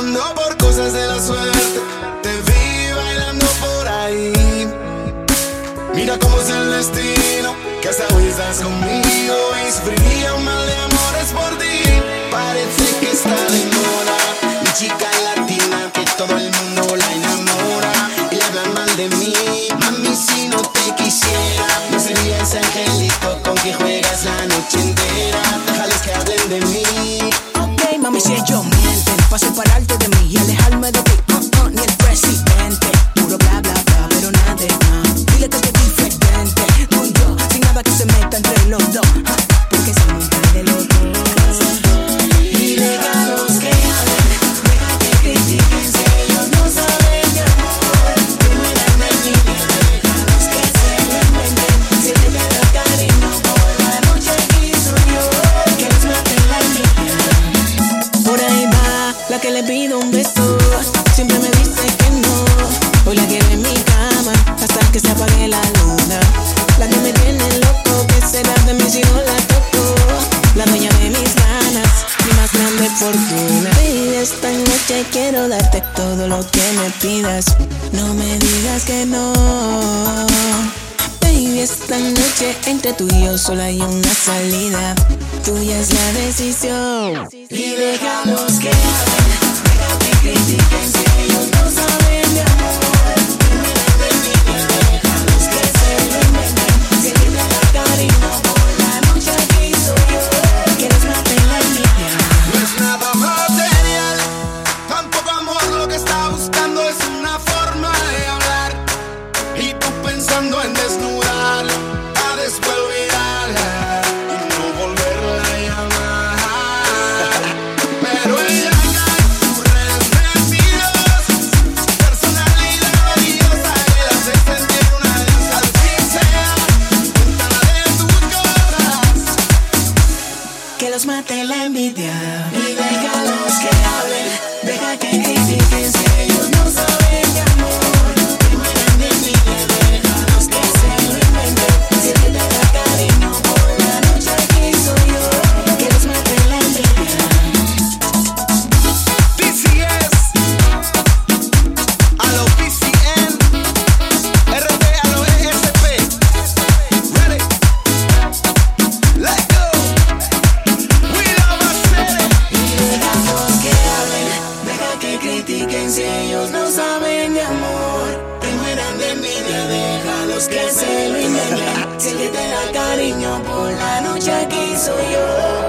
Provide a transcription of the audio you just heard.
Cuando por cosas de la suerte te vi bailando por ahí. Mira cómo es el destino, que hasta hoy estás conmigo. Y fría un mal de amores por ti. Parece que está de moda. Mi chica latina, que todo el mundo la enamora. Y le hablan mal de mí. Mami, si no te quisiera, no sería ese angelito con que juegas la noche entera. Y alejarme de ti. Uh, ni el presidente, puro bla bla bla, pero nada de nada. Dile que es diferente, tú y yo, sin nada que se meta entre los dos. Que le pido un beso. Siempre me dice que no. Hoy la quiero en mi cama hasta que se apague la luna. La que me tiene loco, que será de mí si no la toco. La dueña de mis ganas, mi más grande fortuna. Baby, esta noche quiero darte todo lo que me pidas. No me digas que no. Baby, esta noche entre tú y yo solo hay una salida. Tuya es la decisión. Y déjalos que hablen, deja que critiquen si ellos no saben de amor. Me mí, déjalos que se lo inventen. Si te da cariño por la noche aquí soy yo. Quieres matar la. No es nada material, tampoco amor lo que está buscando es una forma de hablar. Y tú pensando en desnudar, que los mate la envidia. Y déjalos que hablen, deja que critiquen si ellos no saben critiquen si ellos no saben de amor. Que mueran de envidia, déjalos que se lo inventen. Si el que te da cariño por la noche aquí soy yo.